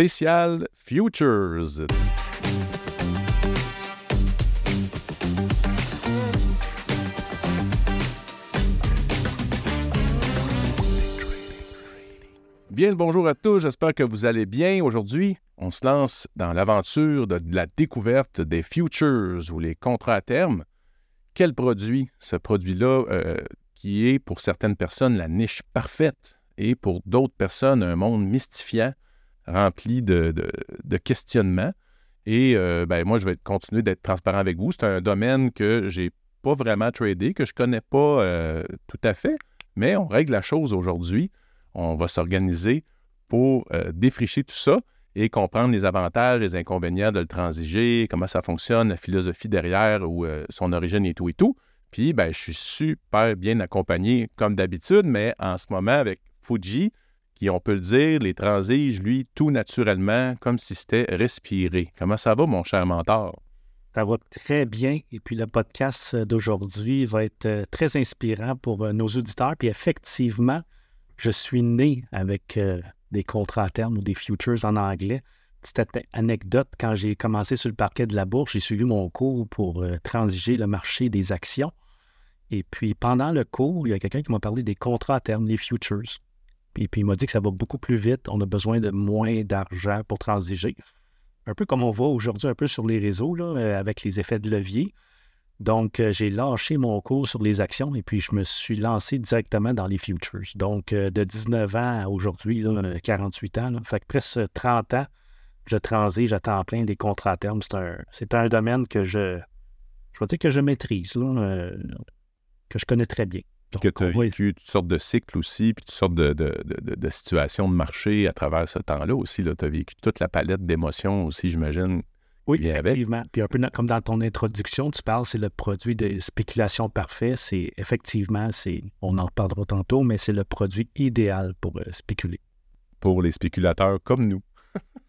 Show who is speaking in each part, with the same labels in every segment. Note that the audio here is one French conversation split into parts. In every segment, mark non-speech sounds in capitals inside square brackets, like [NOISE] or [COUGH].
Speaker 1: spécial Futures. Bien le bonjour à tous, j'espère que vous allez bien. Aujourd'hui, on se lance dans l'aventure de la découverte des futures ou les contrats à terme. Quel produit, ce produit-là, euh, qui est pour certaines personnes la niche parfaite et pour d'autres personnes un monde mystifiant, rempli de, questionnements. Et euh, ben, moi, je vais continuer d'être transparent avec vous. C'est un domaine que j'ai pas vraiment tradé, que je connais pas euh, tout à fait, mais on règle la chose aujourd'hui. On va s'organiser pour euh, défricher tout ça et comprendre les avantages, les inconvénients de le transiger, comment ça fonctionne, la philosophie derrière ou son origine et tout et tout. Puis, ben, je suis super bien accompagné comme d'habitude, mais en ce moment avec Fuji, qui, on peut le dire, les transige, lui, tout naturellement, comme si c'était respiré. Comment ça va, mon cher mentor?
Speaker 2: Ça va très bien. Et puis, le podcast d'aujourd'hui va être euh, très inspirant pour euh, nos auditeurs. Puis, effectivement, je suis né avec euh, des contrats à terme ou des futures en anglais. Petite anecdote, quand j'ai commencé sur le parquet de la bourse, j'ai suivi mon cours pour transiger le marché des actions. Et puis, pendant le cours, il y a quelqu'un qui m'a parlé des contrats à terme, les futures. Et puis, il m'a dit que ça va beaucoup plus vite. On a besoin de moins d'argent pour transiger. Un peu comme on voit aujourd'hui un peu sur les réseaux, là, euh, avec les effets de levier. Donc, euh, j'ai lâché mon cours sur les actions et puis je me suis lancé directement dans les futures. Donc, euh, de 19 ans à aujourd'hui, 48 ans, fait que presque 30 ans, je transige à temps plein des contrats à terme. C'est un, un, domaine que je, je vais dire que je maîtrise. Là, que je connais très bien.
Speaker 1: Que tu as vécu toutes sortes de cycles aussi, puis toutes sortes de, situations de marché à travers ce temps-là aussi. Tu as vécu toute la palette d'émotions aussi, j'imagine.
Speaker 2: Oui, effectivement. Puis un peu comme dans ton introduction, tu parles, c'est le produit de spéculation parfait. C'est effectivement, c'est, on en reparlera tantôt, mais c'est le produit idéal pour euh, spéculer.
Speaker 1: Pour les spéculateurs comme nous.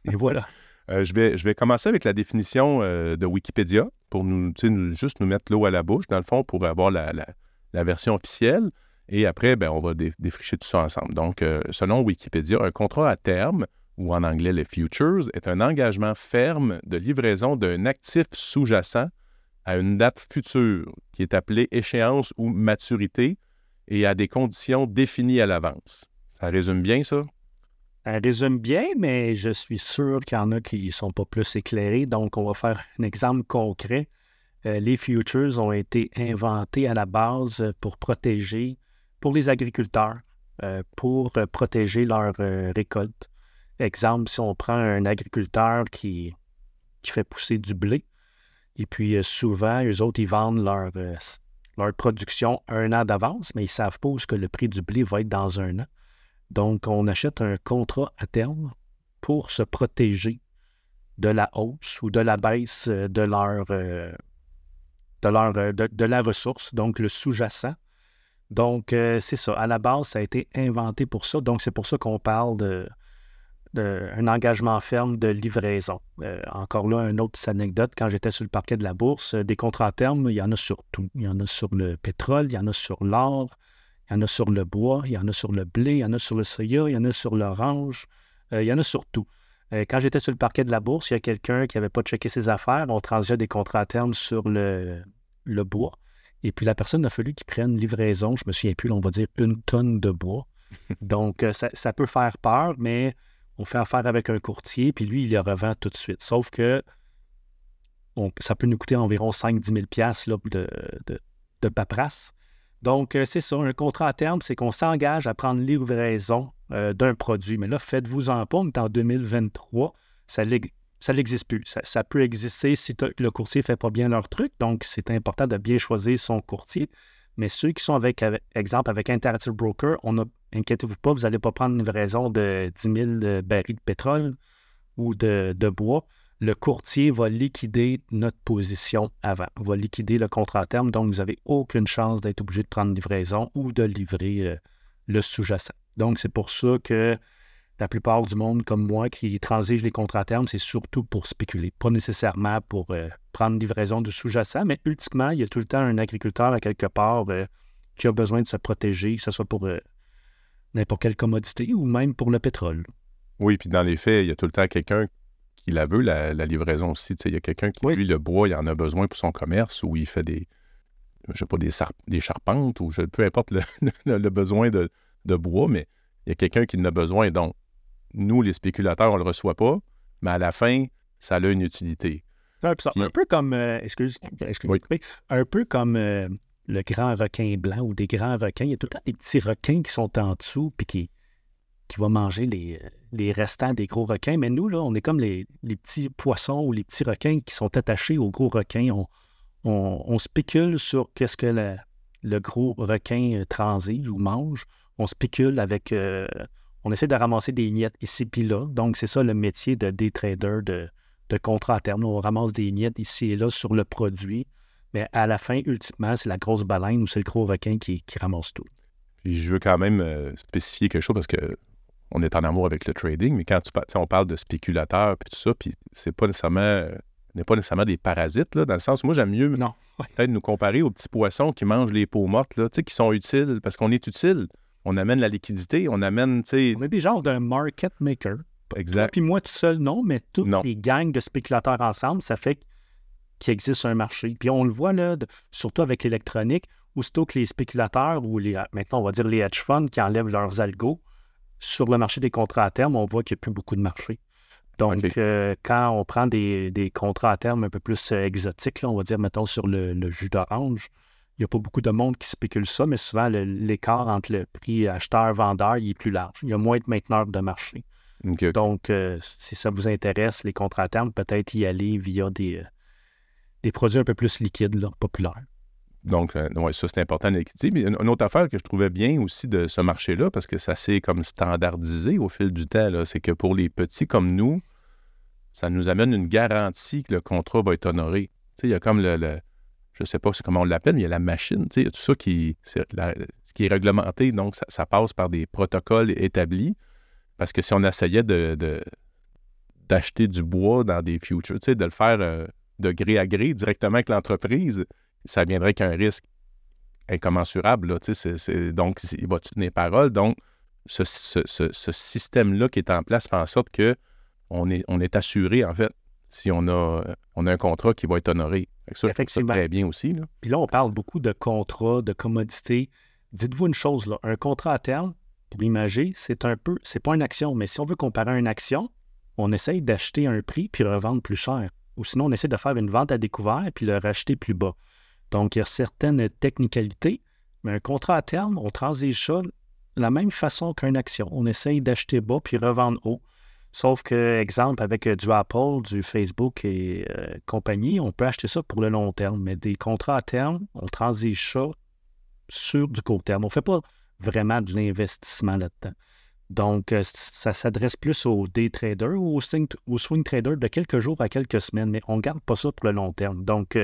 Speaker 2: Et voilà. [LAUGHS]
Speaker 1: Euh, je, vais, je vais commencer avec la définition euh, de Wikipédia pour nous, nous, juste nous mettre l'eau à la bouche, dans le fond, pour avoir la, la version officielle. Et après, ben, on va défricher tout ça ensemble. Donc, euh, selon Wikipédia, un contrat à terme, ou en anglais les futures, est un engagement ferme de livraison d'un actif sous-jacent à une date future, qui est appelée échéance ou maturité, et à des conditions définies à l'avance. Ça résume bien ça?
Speaker 2: Ça résume bien, mais je suis sûr qu'il y en a qui ne sont pas plus éclairés. Donc, on va faire un exemple concret. Euh, les futures ont été inventés à la base euh, pour protéger, pour les agriculteurs, euh, pour protéger leur récolte. Exemple, si on prend un agriculteur qui, fait pousser du blé, et puis souvent, eux autres, ils vendent leur, leur production un an d'avance, mais ils savent pas où que le prix du blé va être dans un an. Donc, on achète un contrat à terme pour se protéger de la hausse ou de la baisse de leur, euh, de, la ressource, donc le sous-jacent. Donc, euh, c'est ça. À la base, ça a été inventé pour ça. Donc, c'est pour ça qu'on parle de, un engagement ferme de livraison. Euh, encore là, une autre anecdote, quand j'étais sur le parquet de la bourse, des contrats à terme, il y en a sur tout. Il y en a sur le pétrole, il y en a sur l'or, il y en a sur le bois, il y en a sur le blé, il y en a sur le soya, il y en a sur l'orange, il y en a sur tout. Euh, quand j'étais sur le parquet de la bourse, il y a quelqu'un qui n'avait pas checké ses affaires. On transigeait des contrats à terme sur le, bois. Et puis la personne a fallu qu'il prenne livraison, je me souviens plus, on va dire une tonne de bois. [LAUGHS] Donc euh, ça, peut faire peur, mais on fait affaire avec un courtier, puis lui, il le revend tout de suite. Sauf que ça peut nous coûter environ 5-10 000 de, de, de paperasse. Donc, euh, c'est ça, un contrat à terme, c'est qu'on s'engage à prendre livraison euh, d'un produit. Mais là, faites-vous-en pas, on en 2023, ça n'existe plus. Ça, peut exister si le courtier ne fait pas bien leur truc, donc c'est important de bien choisir son courtier. Mais ceux qui sont avec, exemple, avec Interactive Broker, on a, inquiétez-vous pas, vous n'allez pas prendre une livraison de 10 000 euh, barils de pétrole ou de bois le courtier va liquider notre position avant, va liquider le contrat à terme. Donc, vous n'avez aucune chance d'être obligé de prendre livraison ou de livrer euh, le sous-jacent. Donc, c'est pour ça que la plupart du monde, comme moi, qui transige les contrats à terme, c'est surtout pour spéculer, pas nécessairement pour euh, prendre livraison du sous-jacent, mais ultimement, il y a tout le temps un agriculteur à quelque part euh, qui a besoin de se protéger, que ce soit pour n'importe quelle commodité ou même pour le pétrole.
Speaker 1: Oui, puis dans les faits, il y a tout le temps quelqu'un qui la veut, la, livraison aussi. il y a quelqu'un qui, lui, le bois, il en a besoin pour son commerce ou il fait des, je sais pas, des, des charpentes ou je, peu importe le, [LAUGHS] besoin de, bois, mais il y a quelqu'un qui en a besoin. Donc, nous, les spéculateurs, on ne le reçoit pas, mais à la fin, ça a une utilité.
Speaker 2: Un, peu comme, euh, excuse, un peu comme euh, le grand requin blanc ou des grands requins. Il y a tout le temps des petits requins qui sont en dessous puis qui, qui vont manger les, restants des gros requins. Mais nous, là, on est comme les, petits poissons ou les petits requins qui sont attachés aux gros requins. On, on, spécule sur qu'est-ce que le gros requin euh, transige ou mange. On spécule avec. on essaie de ramasser des miettes ici puis là. Donc, c'est ça le métier de day trader de, de contrat à terme. On ramasse des miettes ici et là sur le produit, mais à la fin, ultimement, c'est la grosse baleine ou c'est le gros requin qui, ramasse tout.
Speaker 1: Puis je veux quand même euh, spécifier quelque chose parce que on est en amour avec le trading, mais quand tu, on parle de spéculateurs et tout ça, puis c'est pas nécessairement euh, n'est pas nécessairement des parasites, là, dans le sens, moi j'aime mieux [LAUGHS] peut-être nous comparer aux petits poissons qui mangent les peaux mortes, là, qui sont utiles, parce qu'on est utile. On amène la liquidité, on amène, On
Speaker 2: est des genres d'un market maker.
Speaker 1: Exact.
Speaker 2: Puis moi tout seul, non, mais toutes les gangs de spéculateurs ensemble, ça fait qu'il existe un marché. Puis on le voit, là, surtout avec l'électronique, aussitôt que les spéculateurs ou les, maintenant on va dire les hedge funds qui enlèvent leurs algos sur le marché des contrats à terme, on voit qu'il n'y a plus beaucoup de marché. Donc, euh, quand on prend des, contrats à terme un peu plus euh, exotiques, on va dire, mettons, sur le, jus d'orange, il n'y a pas beaucoup de monde qui spécule ça, mais souvent, l'écart entre le prix acheteur-vendeur, il est plus large. Il y a moins de mainteneurs de marché. Donc, euh, si ça vous intéresse, les contrats à terme, peut-être y aller via des, des produits un peu plus liquides, là, populaires.
Speaker 1: Donc, euh, ça, c'est important Mais une, autre affaire que je trouvais bien aussi de ce marché-là, parce que ça s'est comme standardisé au fil du temps, c'est que pour les petits comme nous, ça nous amène une garantie que le contrat va être honoré. il y a comme le, je ne sais pas comment on l'appelle, mais il y a la machine, il y a tout ça qui, est réglementé, donc ça passe par des protocoles établis. Parce que si on essayait d'acheter du bois dans des futures, de le faire euh, de gré à gré directement avec l'entreprise, ça viendrait qu'un risque incommensurable. Là, donc, il va tenir parole. Donc, ce, système-là qui est en place fait en sorte que on est, on est assuré, en fait, si on a, on a un contrat qui va être honoré. ça, Effectivement. très bien aussi. Là.
Speaker 2: Puis là, on parle beaucoup de contrats, de commodités. Dites-vous une chose, là, un contrat à terme, pour imager, c'est un peu, c'est pas une action, mais si on veut comparer une action, on essaye d'acheter un prix puis revendre plus cher. Ou sinon, on essaie de faire une vente à découvert puis le racheter plus bas. Donc, il y a certaines technicalités, mais un contrat à terme, on transige ça de la même façon qu'une action. On essaye d'acheter bas puis revendre haut. Sauf que, exemple, avec euh, du Apple, du Facebook et euh, compagnie, on peut acheter ça pour le long terme. Mais des contrats à terme, on transige ça sur du court terme. On ne fait pas vraiment de l'investissement là-dedans. Donc, euh, ça s'adresse plus aux day traders ou aux swing, traders de quelques jours à quelques semaines, mais on ne garde pas ça pour le long terme. Donc,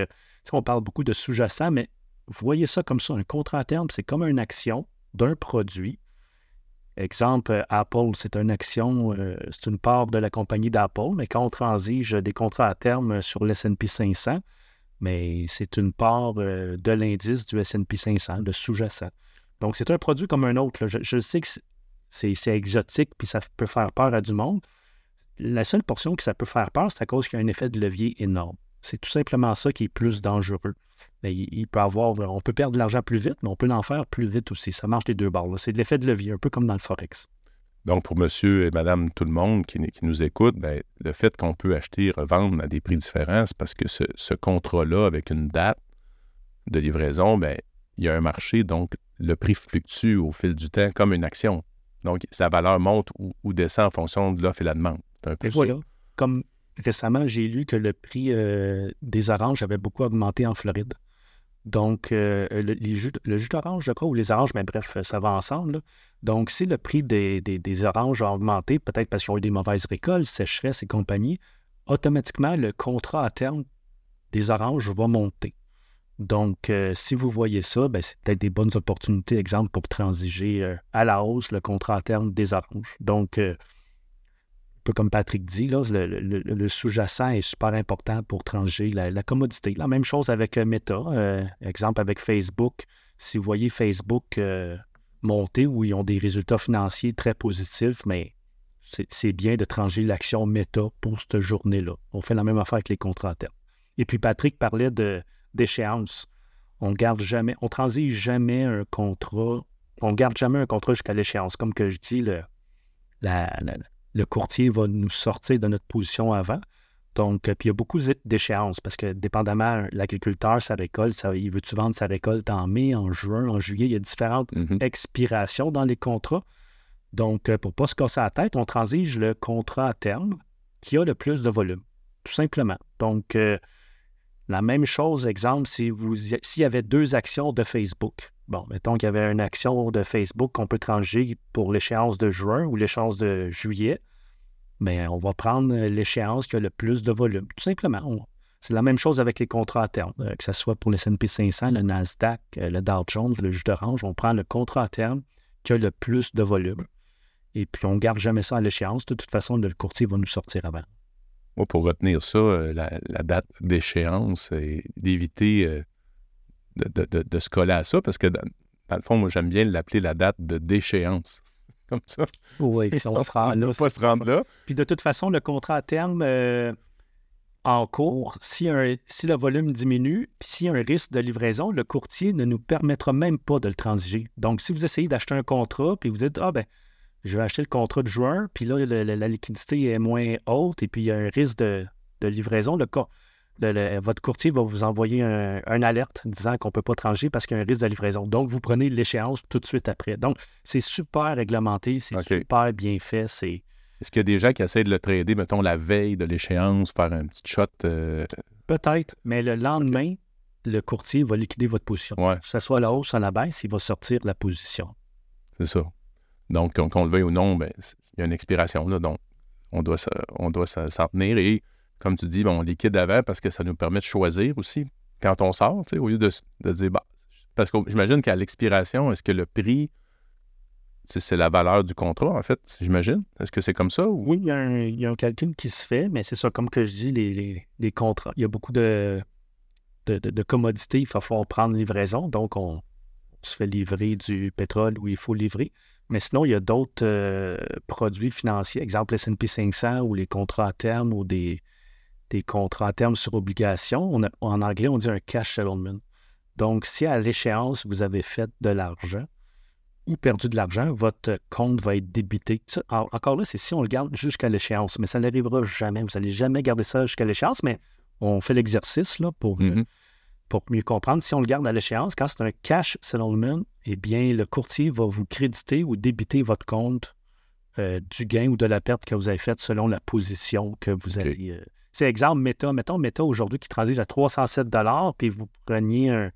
Speaker 2: on parle beaucoup de sous-jacent, mais voyez ça comme ça. Un contrat à terme, c'est comme une action d'un produit. Exemple, euh, Apple, c'est une action, c'est une part de la compagnie d'Apple, mais quand on transige des contrats à terme sur l'S&P 500, mais c'est une part de l'indice du S&P 500, de sous-jacent. Donc, c'est un produit comme un autre. Je, sais que c'est exotique puis ça peut faire peur à du monde. La seule portion que ça peut faire peur, c'est à cause qu'il y a un effet de levier énorme. C'est tout simplement ça qui est plus dangereux. Il, peut avoir, on peut perdre de l'argent plus vite, mais on peut en faire plus vite aussi. Ça marche des deux bords. C'est de l'effet de levier, un peu comme dans le Forex.
Speaker 1: Donc, pour monsieur et madame tout le monde qui, nous écoute, ben, le fait qu'on peut acheter et revendre à des prix différents, c'est parce que ce, ce contrat-là, avec une date de livraison, ben, il y a un marché, donc le prix fluctue au fil du temps comme une action. Donc, sa valeur monte ou, descend en fonction de l'offre et la demande.
Speaker 2: Un peu et voilà. Comme récemment, j'ai lu que le prix euh, des oranges avait beaucoup augmenté en Floride. Donc, euh, le, jus, d'orange, je crois, ou les oranges, mais bref, ça va ensemble. Donc, si le prix des, oranges a augmenté, peut-être parce qu'ils ont eu des mauvaises récoltes, sécheresse et compagnie, automatiquement, le contrat à terme des oranges va monter. Donc, euh, si vous voyez ça, ben, c'est peut-être des bonnes opportunités, exemple, pour transiger euh, à la hausse le contrat à terme des oranges. Donc, euh, peu comme Patrick dit, le, sous-jacent est super important pour transiger la, commodité. La même chose avec Meta, exemple avec Facebook. Si vous voyez Facebook monter où ils ont des résultats financiers très positifs, mais c'est bien de trancher l'action méta pour cette journée-là. On fait la même affaire avec les contrats à terme. Et puis Patrick parlait d'échéance. On garde jamais, on transige jamais un contrat, on garde jamais un contrat jusqu'à l'échéance. Comme que je dis, le, le courtier va nous sortir de notre position avant. Donc, euh, puis il y a beaucoup d'échéances parce que dépendamment, l'agriculteur, sa récolte, ça, il veut-tu vendre sa récolte en mai, en juin, en juillet, il y a différentes mm-hmm. expirations dans les contrats. Donc, euh, pour ne pas se casser la tête, on transige le contrat à terme qui a le plus de volume, tout simplement. Donc, euh, la même chose, exemple, si vous s'il y avait deux actions de Facebook. Bon, mettons qu'il y avait une action de Facebook qu'on peut transiger pour l'échéance de juin ou l'échéance de juillet mais on va prendre euh, l'échéance qui a le plus de volume. Tout simplement. c'est la même chose avec les contrats à terme, euh, que ce soit pour le S&P 500, le Nasdaq, euh, le Dow Jones, le jus d'orange. On prend le contrat à terme qui a le plus de volume. Et puis, on ne garde jamais ça à l'échéance. De toute façon, le courtier va nous sortir avant.
Speaker 1: Moi, pour retenir ça, la, date d'échéance et d'éviter de, se coller à ça, parce que dans, dans le fond, moi, j'aime bien l'appeler la date de déchéance [LAUGHS] comme ça.
Speaker 2: Oui, [LAUGHS] si on, se rend
Speaker 1: là. pas se rendre là.
Speaker 2: Puis de toute façon, le contrat à terme euh, en cours, si, un, si le volume diminue, puis s'il y a un risque de livraison, le courtier ne nous permettra même pas de le transiger. Donc, si vous essayez d'acheter un contrat, puis vous dites, ah ben, je vais acheter le contrat de juin, puis là, la liquidité est moins haute, et puis il y a un risque de, de livraison, le, votre courtier va vous envoyer un, alerte disant qu'on ne peut pas trancher parce qu'il y a un risque de livraison. Donc, vous prenez l'échéance tout de suite après. Donc, c'est super réglementé, c'est super bien fait.
Speaker 1: Est-ce qu'il y a des gens qui essaient de le trader, mettons, la veille de l'échéance, faire un petit shot? Euh?
Speaker 2: Peut-être, mais le lendemain, le courtier va liquider votre position. Que ce soit à la hausse ou à la baisse, il va sortir la position.
Speaker 1: C'est ça. Donc, qu'on le veuille ou non, ben, il y a une expiration. Là, donc, on doit, on doit s'en tenir. Et comme tu dis, on liquide avant parce que ça nous permet de choisir aussi quand on sort, au lieu de, dire, bah, parce que j'imagine qu'à l'expiration, est-ce que le prix, c'est la valeur du contrat, en fait, j'imagine? Est-ce que c'est comme ça?
Speaker 2: Oui, il y, a un, calcul qui se fait, mais c'est ça, comme que je dis, les, contrats, il y a beaucoup de, de, commodités, il va falloir prendre livraison, donc on, se fait livrer du pétrole où il faut livrer. Mais sinon, il y a d'autres euh, produits financiers, exemple S&P 500 ou les contrats à terme ou des, des contrats à terme sur obligation. en anglais, on dit un cash settlement. Donc, si à l'échéance, vous avez fait de l'argent ou perdu de l'argent, votre compte va être débité. encore là, c'est si on le garde jusqu'à l'échéance, mais ça n'arrivera jamais. Vous n'allez jamais garder ça jusqu'à l'échéance, mais on fait l'exercice là, pour, euh, mm-hmm. pour mieux comprendre. Si on le garde à l'échéance, quand c'est un cash settlement, eh bien, le courtier va vous créditer ou débiter votre compte euh, du gain ou de la perte que vous avez faite selon la position que vous avez. Euh, c'est exemple Meta. Mettons Meta aujourd'hui qui transige à 307 puis vous preniez un,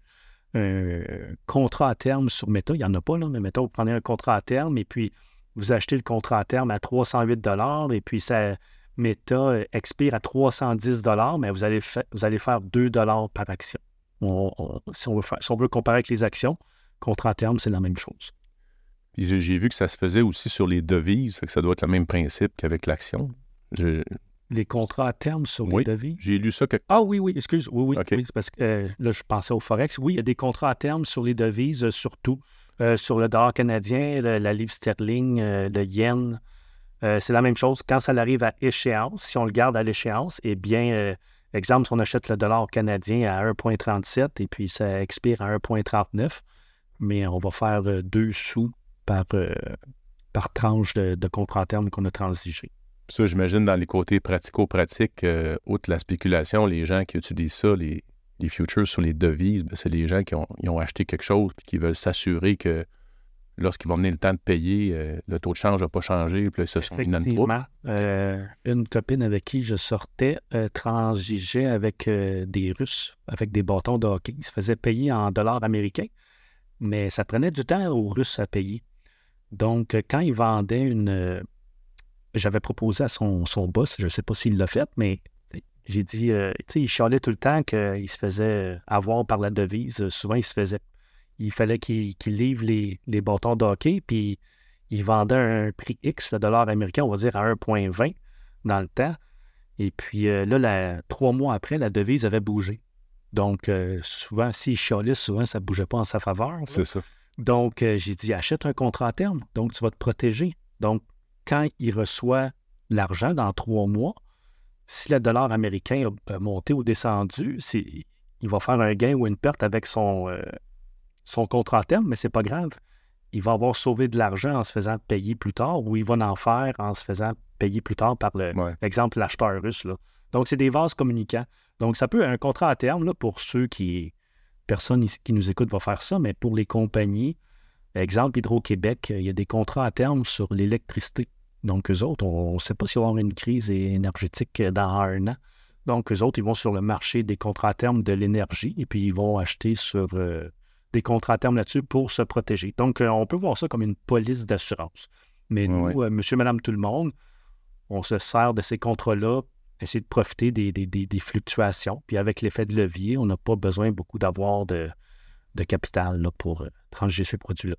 Speaker 2: contrat à terme sur Meta. Il n'y en a pas, là, mais mettons, vous prenez un contrat à terme et puis vous achetez le contrat à terme à 308 et puis ça, Meta euh, expire à 310 mais vous allez, vous allez faire 2 par action. si, on veut si on veut comparer avec les actions, contrat à terme, c'est la même chose.
Speaker 1: J'ai vu que ça se faisait aussi sur les devises, fait que ça doit être le même principe qu'avec l'action
Speaker 2: les contrats à terme sur les devises?
Speaker 1: J'ai lu ça. Que...
Speaker 2: Ah oui, oui, excuse. Oui, oui. parce que euh, là, je pensais au Forex. Oui, il y a des contrats à terme sur les devises, euh, surtout euh, sur le dollar canadien, la livre sterling, le yen. c'est la même chose. Quand ça arrive à échéance, si on le garde à l'échéance, eh bien, exemple, si on achète le dollar canadien à 1,37 et puis ça expire à 1,39, mais on va faire deux sous par, par tranche de, de contrat à terme qu'on a transigé.
Speaker 1: Ça, j'imagine, dans les côtés pratico-pratiques, euh, outre la spéculation, les gens qui utilisent ça, les, futures sur les devises, ben, c'est les gens qui ont, acheté quelque chose et qui veulent s'assurer que lorsqu'ils vont venir le temps de payer, euh, le taux de change n'a pas changé, puis sont.
Speaker 2: Euh, une copine avec qui je sortais transigeait avec des Russes, avec des bâtons de hockey. Ils se faisaient payer en dollars américains, mais ça prenait du temps aux Russes à payer. Donc, quand ils vendaient une, j'avais proposé à son, boss, je ne sais pas s'il l'a fait, mais j'ai dit, euh, tu sais, il chialait tout le temps qu'il se faisait avoir par la devise. Souvent, il se faisait, il fallait qu'il livre les, bâtons de hockey, puis il vendait un prix X, le dollar américain, on va dire à 1,20 dans le temps. Et puis euh, là, trois mois après, la devise avait bougé. Donc, euh, souvent, s'il chialait, souvent, ça ne bougeait pas en sa faveur.
Speaker 1: C'est ça.
Speaker 2: Donc, j'ai dit, achète un contrat à terme. Donc, tu vas te protéger. Donc, quand il reçoit l'argent dans trois mois, si le dollar américain a, monté ou descendu, il va faire un gain ou une perte avec son, euh, son contrat à terme, mais c'est pas grave. Il va avoir sauvé de l'argent en se faisant payer plus tard ou il va en faire en se faisant payer plus tard par l'exemple l'acheteur russe. Donc, c'est des vases communicants. Donc, ça peut être un contrat à terme là, pour ceux qui. Personne qui nous écoute va faire ça, mais pour les compagnies, exemple Hydro-Québec, il y a des contrats à terme sur l'électricité. Donc, eux autres, on ne sait pas s'il va y avoir une crise énergétique dans un an. Donc, eux autres, ils vont sur le marché des contrats à terme de l'énergie et puis ils vont acheter sur euh, des contrats à terme là-dessus pour se protéger. Donc, euh, on peut voir ça comme une police d'assurance. Mais nous, euh, monsieur, madame, tout le monde, on se sert de ces contrats-là, essayer de profiter des, fluctuations. Puis avec l'effet de levier, on n'a pas besoin beaucoup d'avoir de, capital pour transiger ces produits-là.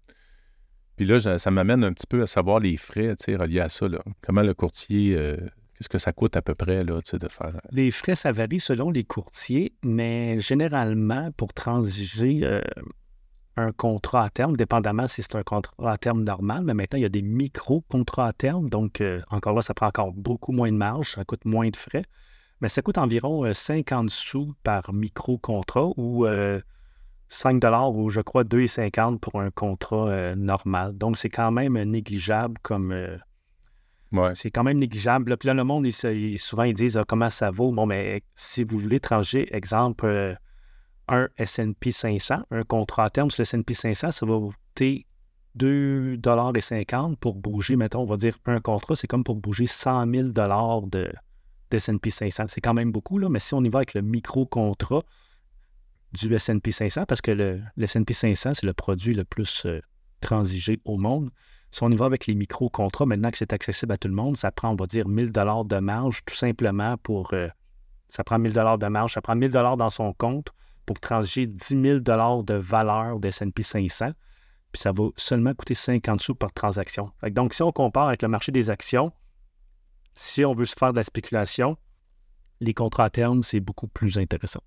Speaker 1: Puis là, ça, m'amène un petit peu à savoir les frais reliés à ça. Comment le courtier, euh, qu'est-ce que ça coûte à peu près là, de faire. Euh?
Speaker 2: Les frais, ça varie selon les courtiers, mais généralement, pour transiger euh, un contrat à terme, dépendamment si c'est un contrat à terme normal, mais maintenant, il y a des micro-contrats à terme. Donc, encore là, ça prend encore beaucoup moins de marge, ça coûte moins de frais. Mais ça coûte environ 50 sous par micro-contrat ou 5 ou je crois 2,50 pour un contrat euh, normal. Donc, c'est quand même négligeable comme. Euh, c'est quand même négligeable. Puis là, le monde, souvent, ils disent ah, comment ça vaut? Bon, mais si vous voulez trancher, exemple, euh, un SP 500, un contrat à terme sur le SP 500, ça va vous coûter 2,50 pour bouger, mettons, on va dire un contrat, c'est comme pour bouger 100 000 de, de S&P 500. C'est quand même beaucoup, là, mais si on y va avec le micro-contrat, du S&P 500 parce que le, S&P 500, c'est le produit le plus euh, transigé au monde. Si on y va avec les micro-contrats, maintenant que c'est accessible à tout le monde, ça prend, on va dire, 1000 dollars de marge tout simplement pour... Euh, ça prend 1000 dollars de marge, ça prend 1000 dollars dans son compte pour transiger 10 000 dollars de valeur de S&P 500. Puis ça va seulement coûter 50 sous par transaction. donc, si on compare avec le marché des actions, si on veut se faire de la spéculation, les contrats à terme, c'est beaucoup plus intéressant.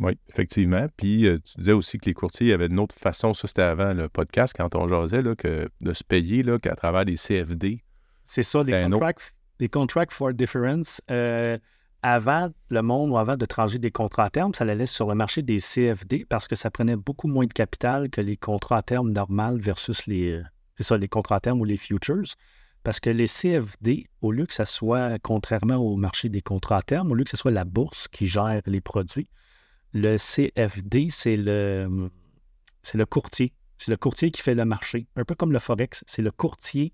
Speaker 1: Oui, effectivement. Puis euh, tu disais aussi que les courtiers avaient une autre façon, ça c'était avant le podcast, quand on jasait, là, que de se payer là, qu'à travers des CFD.
Speaker 2: C'est ça, les contracts, les contracts for difference. Euh, avant le monde ou avant de trancher des contrats à terme, ça allait sur le marché des CFD parce que ça prenait beaucoup moins de capital que les contrats à terme normaux versus les, euh, c'est ça, les contrats à terme ou les futures. Parce que les CFD, au lieu que ce soit, contrairement au marché des contrats à terme, au lieu que ce soit la bourse qui gère les produits, le CFD, c'est le, c'est le courtier. C'est le courtier qui fait le marché. Un peu comme le Forex, c'est le courtier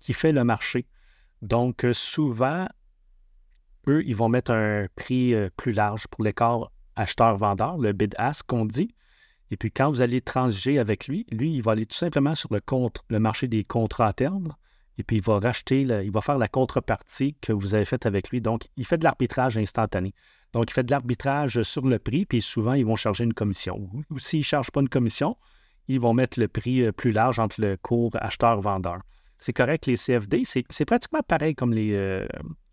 Speaker 2: qui fait le marché. Donc, euh, souvent, eux, ils vont mettre un prix euh, plus large pour l'écart acheteur-vendeur, le bid-ask qu'on dit. Et puis, quand vous allez transiger avec lui, lui, il va aller tout simplement sur le, le marché des contrats à terme et puis il va racheter, il va faire la contrepartie que vous avez faite avec lui. Donc, il fait de l'arbitrage instantané. Donc, il fait de l'arbitrage sur le prix, puis souvent, ils vont charger une commission. Ou s'ils ne chargent pas une commission, ils vont mettre le prix euh, plus large entre le cours acheteur-vendeur. C'est correct, les CFD, c'est pratiquement pareil comme, les, euh,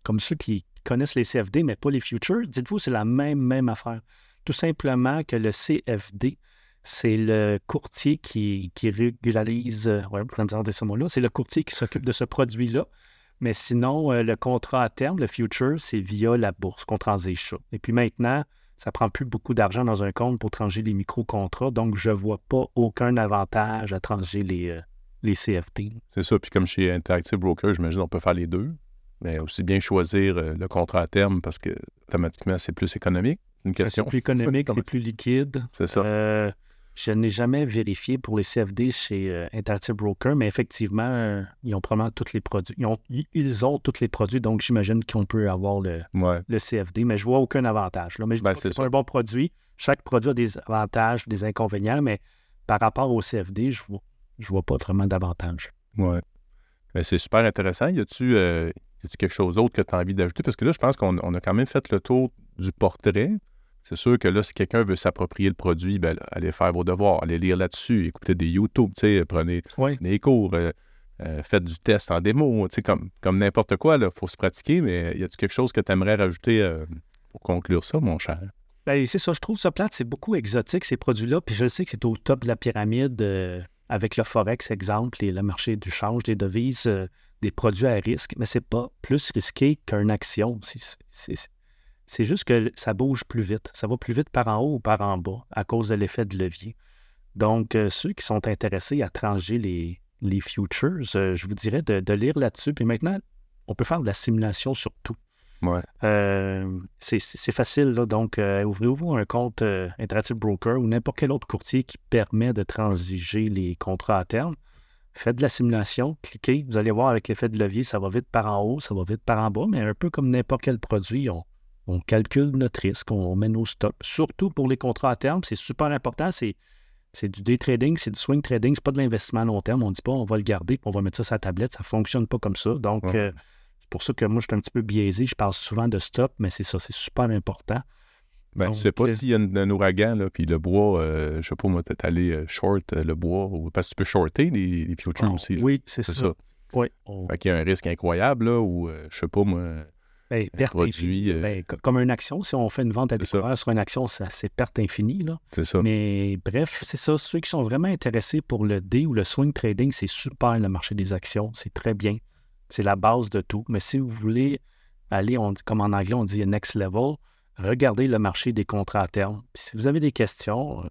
Speaker 2: comme ceux qui connaissent les CFD, mais pas les futures. Dites-vous, c'est la même, même affaire. Tout simplement que le CFD, c'est le courtier qui, régularise, euh, ouais, dire ce mot-là, c'est le courtier qui s'occupe de ce produit-là. Mais sinon, euh, le contrat à terme, le future, c'est via la bourse qu'on transige ça. Et puis maintenant, ça prend plus beaucoup d'argent dans un compte pour transiger les micro-contrats, donc je ne vois pas aucun avantage à transiger les, euh, les CFT.
Speaker 1: C'est ça, puis comme chez Interactive Broker, j'imagine qu'on peut faire les deux, mais aussi bien choisir euh, le contrat à terme parce que automatiquement, c'est plus économique. Une question.
Speaker 2: C'est plus économique, [LAUGHS] c'est plus liquide.
Speaker 1: C'est ça.
Speaker 2: Je n'ai jamais vérifié pour les CFD chez euh, Interactive Broker, mais effectivement, euh, ils ont probablement tous les produits. Ils ont, ils ont tous les produits, donc j'imagine qu'on peut avoir le, le, CFD, mais je vois aucun avantage. Là. Mais je ben, c'est un bon produit. Chaque produit a des avantages, des inconvénients, mais par rapport au CFD, je ne vois, je vois pas vraiment d'avantage.
Speaker 1: Oui. Ben, c'est super intéressant. Y a-tu euh, quelque chose d'autre que tu as envie d'ajouter? Parce que là, je pense qu'on a quand même fait le tour du portrait. C'est sûr que là, si quelqu'un veut s'approprier le produit, ben, allez faire vos devoirs, allez lire là-dessus, écoutez des YouTube, prenez des cours, euh, euh, faites du test en démo, comme, comme n'importe quoi, il faut se pratiquer, mais y a-t-il quelque chose que tu aimerais rajouter euh, pour conclure ça, mon cher?
Speaker 2: Ben, c'est ça, je trouve ça plate, c'est beaucoup exotique, ces produits-là, puis je sais que c'est au top de la pyramide avec le Forex, exemple, et le marché du change des devises. des produits à risque, mais c'est pas plus risqué qu'une action. C'est juste que ça bouge plus vite. Ça va plus vite par en haut ou par en bas à cause de l'effet de levier. Donc, euh, ceux qui sont intéressés à trancher les, les futures, euh, je vous dirais de, lire là-dessus. Puis maintenant, on peut faire de la simulation sur tout.
Speaker 1: Ouais.
Speaker 2: Euh, c'est facile, là. donc ouvrez-vous un compte Interactive Broker ou n'importe quel autre courtier qui permet de transiger les contrats à terme. Faites de la simulation, cliquez, vous allez voir avec l'effet de levier, ça va vite par en haut, ça va vite par en bas, mais un peu comme n'importe quel produit, on, calcule notre risque, on met nos stops. Surtout pour les contrats à terme, c'est super important, c'est, du day trading, c'est du swing trading, c'est pas de l'investissement à long terme. On ne dit pas on va le garder on va mettre ça sur la tablette, ça ne fonctionne pas comme ça. Donc, euh, c'est pour ça que moi, je suis un petit peu biaisé. Je parle souvent de stop, mais c'est ça, c'est super important.
Speaker 1: Ben, ne sais pas euh, s'il y a un, ouragan, là, puis le bois, euh, je ne sais pas, moi, peut-être aller euh, short le bois, parce que tu peux shorter les, futures ah, aussi.
Speaker 2: Oui, c'est ça. Oui.
Speaker 1: Fait qu'il y a un risque incroyable, là, ou je sais pas, moi.
Speaker 2: Ben, perte produit, ben, comme une action, si on fait une vente à découvert sur une action, c'est perte infinie.
Speaker 1: C'est ça.
Speaker 2: Mais bref, c'est ça. Ceux qui sont vraiment intéressés pour le D ou le swing trading, c'est super le marché des actions. C'est très bien. C'est la base de tout. Mais si vous voulez aller, on, comme en anglais, on dit next level, regardez le marché des contrats à terme. si vous avez des questions, euh,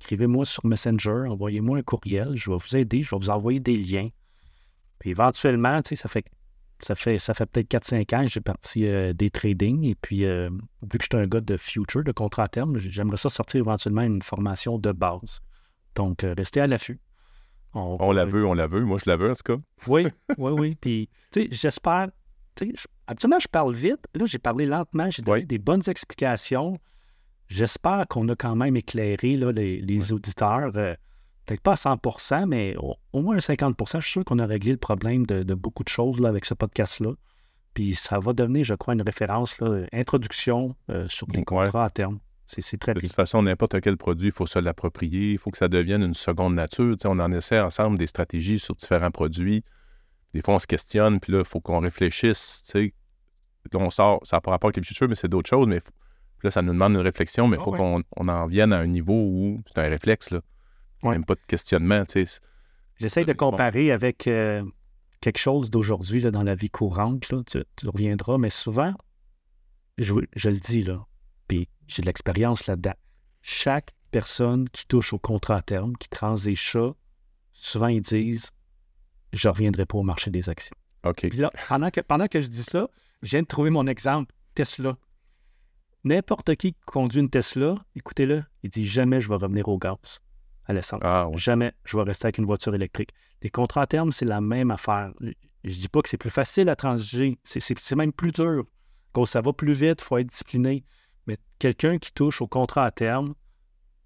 Speaker 2: écrivez-moi sur Messenger, envoyez-moi un courriel, je vais vous aider, je vais vous envoyer des liens. Puis éventuellement, tu sais, ça fait ça fait, ça fait peut-être 4-5 ans que j'ai parti euh, des trading. Et puis, euh, vu que je suis un gars de future, de contrat à terme, j'aimerais ça sortir éventuellement une formation de base. Donc, restez à l'affût.
Speaker 1: On, la veut, on la veut. Moi, je la veux, en tout cas.
Speaker 2: Oui, [LAUGHS] oui, oui. Puis, tu sais, j'espère Absolument, je parle vite. Là, j'ai parlé lentement. J'ai donné des bonnes explications. J'espère qu'on a quand même éclairé là, les, auditeurs. Peut-être pas à 100 mais au, moins à 50% Je suis sûr qu'on a réglé le problème de, beaucoup de choses là, avec ce podcast-là. Puis ça va devenir, je crois, une référence, là, introduction euh, sur les contrats à terme. C'est très
Speaker 1: De toute façon, n'importe quel produit, il faut se l'approprier. Il faut que ça devienne une seconde nature. on en essaie ensemble des stratégies sur différents produits des fois, on se questionne, puis là, il faut qu'on réfléchisse. Là, on sort, ça n'a pas rapport avec les futurs, mais c'est d'autres choses. Mais là, ça nous demande une réflexion, mais il ah faut qu'on en vienne à un niveau où c'est un réflexe, là. Même pas de questionnement, tu sais.
Speaker 2: J'essaie de comparer avec euh, quelque chose d'aujourd'hui dans la vie courante, là. Tu, reviendras, mais souvent, je, je le dis, là, puis j'ai de l'expérience là-dedans. Chaque personne qui touche au contrat à terme, qui transige ça, souvent ils disent je ne reviendrai pas au marché des actions.
Speaker 1: OK.
Speaker 2: Puis là, pendant que, pendant que je dis ça, je viens de trouver mon exemple, Tesla. N'importe qui qui conduit une Tesla, écoutez-le, il dit jamais je vais revenir au gaz, à l'essence. Ah, jamais je vais rester avec une voiture électrique. Les contrats à terme, c'est la même affaire. Je ne dis pas que c'est plus facile à transiger, c'est même plus dur. Quand ça va plus vite, il faut être discipliné. Mais quelqu'un qui touche au contrat à terme,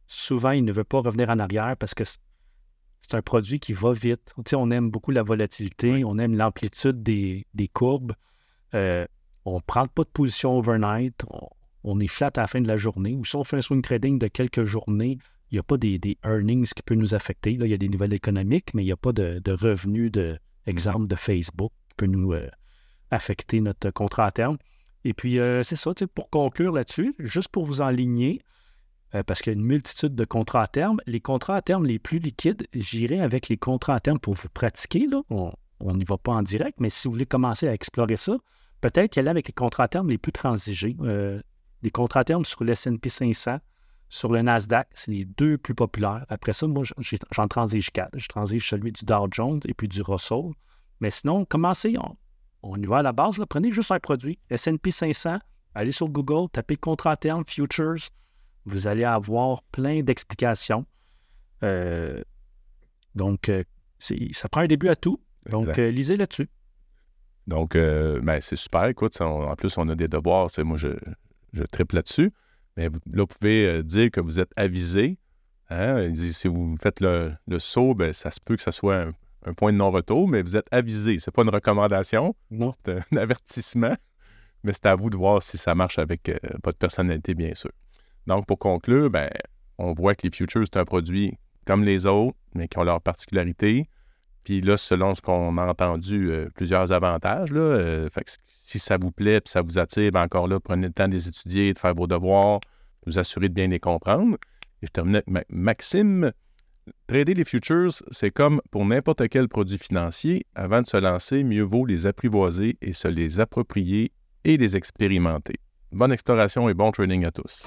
Speaker 2: souvent, il ne veut pas revenir en arrière parce que c'est un produit qui va vite. on aime beaucoup la volatilité, on aime l'amplitude des, courbes. Euh, on ne prend pas de position overnight, on, est flat à la fin de la journée. Ou si on fait un swing trading de quelques journées, n'y a pas des, earnings qui peuvent nous affecter. Là, il y a des nouvelles économiques, mais il n'y a pas de, revenus, de, exemple de Facebook qui peut nous euh, affecter notre contrat à terme. Et puis, euh, c'est ça, pour conclure là-dessus, juste pour vous enligner, euh, parce qu'il y a une multitude de contrats à terme. Les contrats à terme les plus liquides, j'irai avec les contrats à terme pour vous pratiquer. Là. On n'y va pas en direct, mais si vous voulez commencer à explorer ça, peut-être y aller avec les contrats à terme les plus transigés. Les contrats à terme sur le S&P 500, sur le Nasdaq, c'est les deux plus populaires. Après ça, moi, j'en transige quatre. Je transige celui du Dow Jones et puis du Russell. Mais sinon, commencez, on, y va à la base. Prenez juste un produit, S&P 500, allez sur Google, tapez contrat à terme, futures, vous allez avoir plein d'explications. Euh, donc, euh, ça prend un début à tout. Donc, euh, lisez là-dessus.
Speaker 1: Donc, ben, c'est super. Écoute, en plus, on a des devoirs. Moi, je, je triple là-dessus. Mais là, vous pouvez dire que vous êtes avisé. Hein? Si vous faites le, saut, ben, ça se peut que ce soit un, point de non-retour, mais vous êtes avisé. Ce n'est pas une recommandation.
Speaker 2: Non.
Speaker 1: C'est un [LAUGHS] avertissement. Mais c'est à vous de voir si ça marche avec votre personnalité, bien sûr. Donc, pour conclure, ben, on voit que les futures, c'est un produit comme les autres, mais qui ont leurs particularités. Puis là, selon ce qu'on a entendu, euh, plusieurs avantages. Là, euh, si ça vous plaît et ça vous attire, ben encore là, prenez le temps de les étudier, de faire vos devoirs, de vous assurer de bien les comprendre. Et je termine avec Maxime. Trader les futures, c'est comme pour n'importe quel produit financier, avant de se lancer, mieux vaut les apprivoiser et se les approprier et les expérimenter. Bonne exploration et bon trading à tous.